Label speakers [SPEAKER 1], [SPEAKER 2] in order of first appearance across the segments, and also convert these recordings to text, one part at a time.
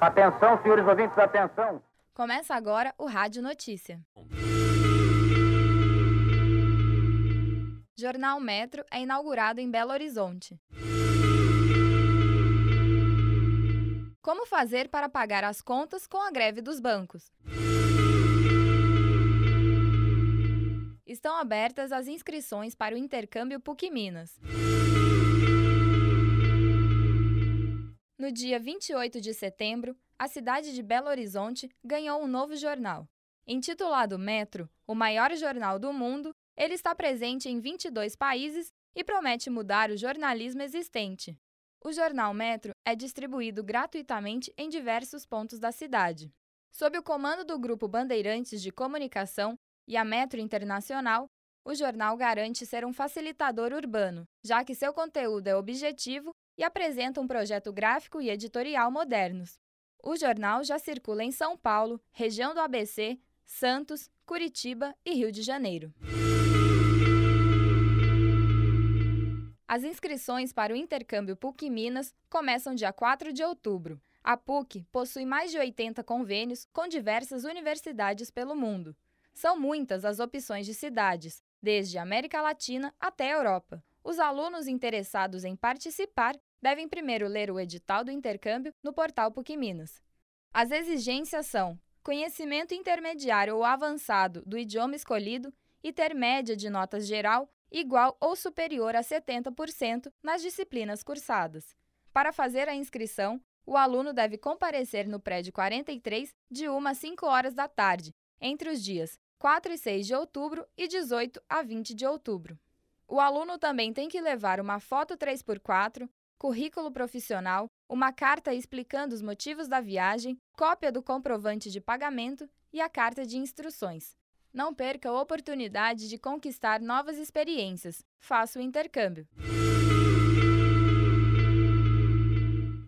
[SPEAKER 1] Atenção, senhores ouvintes, atenção.
[SPEAKER 2] Começa agora o Rádio Notícia. Jornal Metro é inaugurado em Belo Horizonte. Como fazer para pagar as contas com a greve dos bancos? Estão abertas as inscrições para o intercâmbio PUC Minas. No dia 28 de setembro, a cidade de Belo Horizonte ganhou um novo jornal. Intitulado Metro, o maior jornal do mundo, ele está presente em 22 países e promete mudar o jornalismo existente. O jornal Metro é distribuído gratuitamente em diversos pontos da cidade. Sob o comando do Grupo Bandeirantes de Comunicação e a Metro Internacional, o jornal garante ser um facilitador urbano, já que seu conteúdo é objetivo e apresenta um projeto gráfico e editorial modernos. O jornal já circula em São Paulo, região do ABC, Santos, Curitiba e Rio de Janeiro. As inscrições para o intercâmbio PUC Minas começam dia 4 de outubro. A PUC possui mais de 80 convênios com diversas universidades pelo mundo. São muitas as opções de cidades, desde América Latina até Europa. Os alunos interessados em participar devem primeiro ler o edital do intercâmbio no portal PUC Minas. As exigências são conhecimento intermediário ou avançado do idioma escolhido e ter média de notas geral igual ou superior a 70% nas disciplinas cursadas. Para fazer a inscrição, o aluno deve comparecer no prédio 43 de 1 a 5 horas da tarde, entre os dias 4 e 6 de outubro e 18 a 20 de outubro. O aluno também tem que levar uma foto 3x4, currículo profissional, uma carta explicando os motivos da viagem, cópia do comprovante de pagamento e a carta de instruções. Não perca a oportunidade de conquistar novas experiências. Faça o intercâmbio.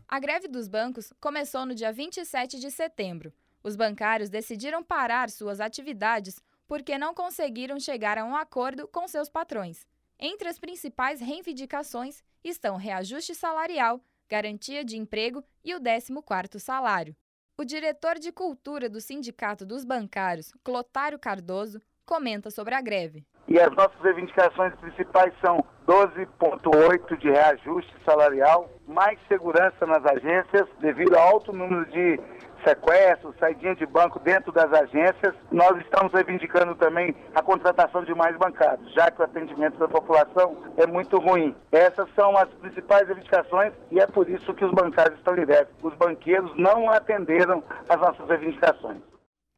[SPEAKER 2] A greve dos bancos começou no dia 27 de setembro. Os bancários decidiram parar suas atividades porque não conseguiram chegar a um acordo com seus patrões. Entre as principais reivindicações estão reajuste salarial, garantia de emprego e o 14º salário. O diretor de cultura do Sindicato dos Bancários, Clotário Cardoso, comenta sobre a greve.
[SPEAKER 3] E as nossas reivindicações principais são 12,8 de reajuste salarial, mais segurança nas agências, devido ao alto número de sequestro, saidinha de banco dentro das agências. Nós estamos reivindicando também a contratação de mais bancários, já que o atendimento da população é muito ruim. Essas são as principais reivindicações e é por isso que os bancários estão em greve. Os banqueiros não atenderam às nossas reivindicações.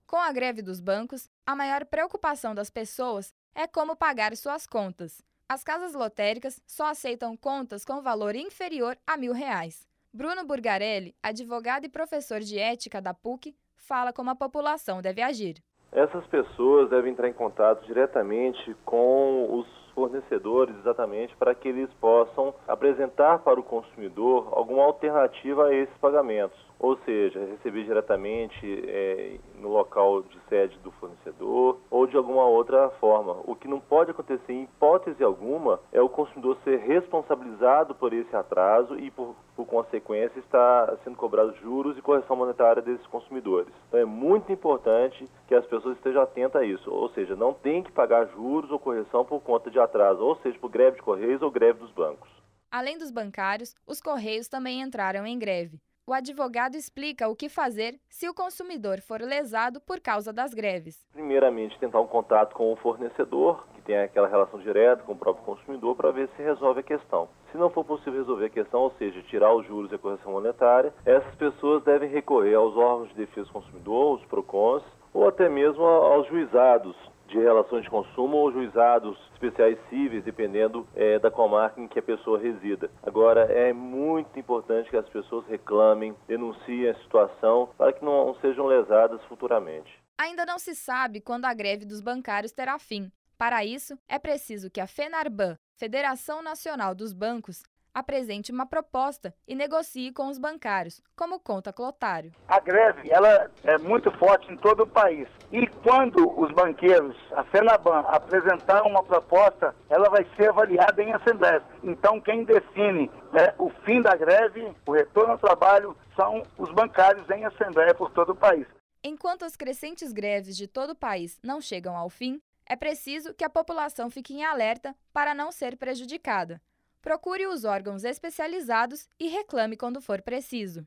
[SPEAKER 2] Com a greve dos bancos, a maior preocupação das pessoas é como pagar suas contas. As casas lotéricas só aceitam contas com valor inferior a mil reais. Bruno Burgarelli, advogado e professor de ética da PUC, fala como a população deve agir.
[SPEAKER 4] Essas pessoas devem entrar em contato diretamente com os fornecedores exatamente para que eles possam apresentar para o consumidor alguma alternativa a esses pagamentos ou seja, receber diretamente é, no local de sede do fornecedor ou de alguma outra forma. O que não pode acontecer em hipótese alguma é o consumidor ser responsabilizado por esse atraso e, por, por consequência, estar sendo cobrado juros e correção monetária desses consumidores. Então é muito importante que as pessoas estejam atentas a isso, ou seja, não tem que pagar juros ou correção por conta de atraso, ou seja, por greve de correios ou greve dos bancos.
[SPEAKER 2] Além dos bancários, os correios também entraram em greve o advogado explica o que fazer se o consumidor for lesado por causa das greves.
[SPEAKER 4] Primeiramente, tentar um contato com o fornecedor, que tem aquela relação direta com o próprio consumidor, para ver se resolve a questão. Se não for possível resolver a questão, ou seja, tirar os juros e a correção monetária, essas pessoas devem recorrer aos órgãos de defesa do consumidor, os PROCONs, ou até mesmo aos juizados de relações de consumo ou juizados especiais cíveis, dependendo é, da comarca em que a pessoa resida. Agora, é muito importante que as pessoas reclamem, denunciem a situação para que não sejam lesadas futuramente.
[SPEAKER 2] Ainda não se sabe quando a greve dos bancários terá fim. Para isso, é preciso que a FENARBAN, Federação Nacional dos Bancos, apresente uma proposta e negocie com os bancários, como conta Clotário.
[SPEAKER 3] A greve ela é muito forte em todo o país. E quando os banqueiros, a Fenaban, apresentar uma proposta, ela vai ser avaliada em assembleia. Então, quem define né, o fim da greve, o retorno ao trabalho, são os bancários em assembleia por todo o país.
[SPEAKER 2] Enquanto as crescentes greves de todo o país não chegam ao fim, é preciso que a população fique em alerta para não ser prejudicada. Procure os órgãos especializados e reclame quando for preciso.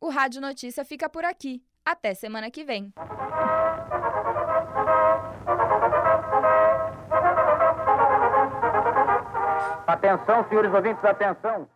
[SPEAKER 2] O Rádio Notícia fica por aqui. Até semana que vem.
[SPEAKER 1] Atenção, senhores ouvintes, atenção.